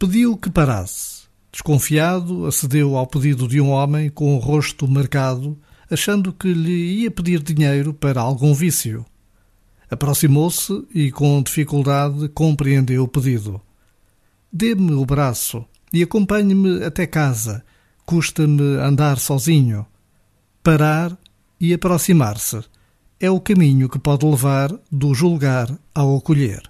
Pediu que parasse. Desconfiado, acedeu ao pedido de um homem com o rosto marcado, achando que lhe ia pedir dinheiro para algum vício. Aproximou-se e, com dificuldade, compreendeu o pedido. Dê-me o braço e acompanhe-me até casa. Custa-me andar sozinho. Parar e aproximar-se é o caminho que pode levar do julgar ao acolher.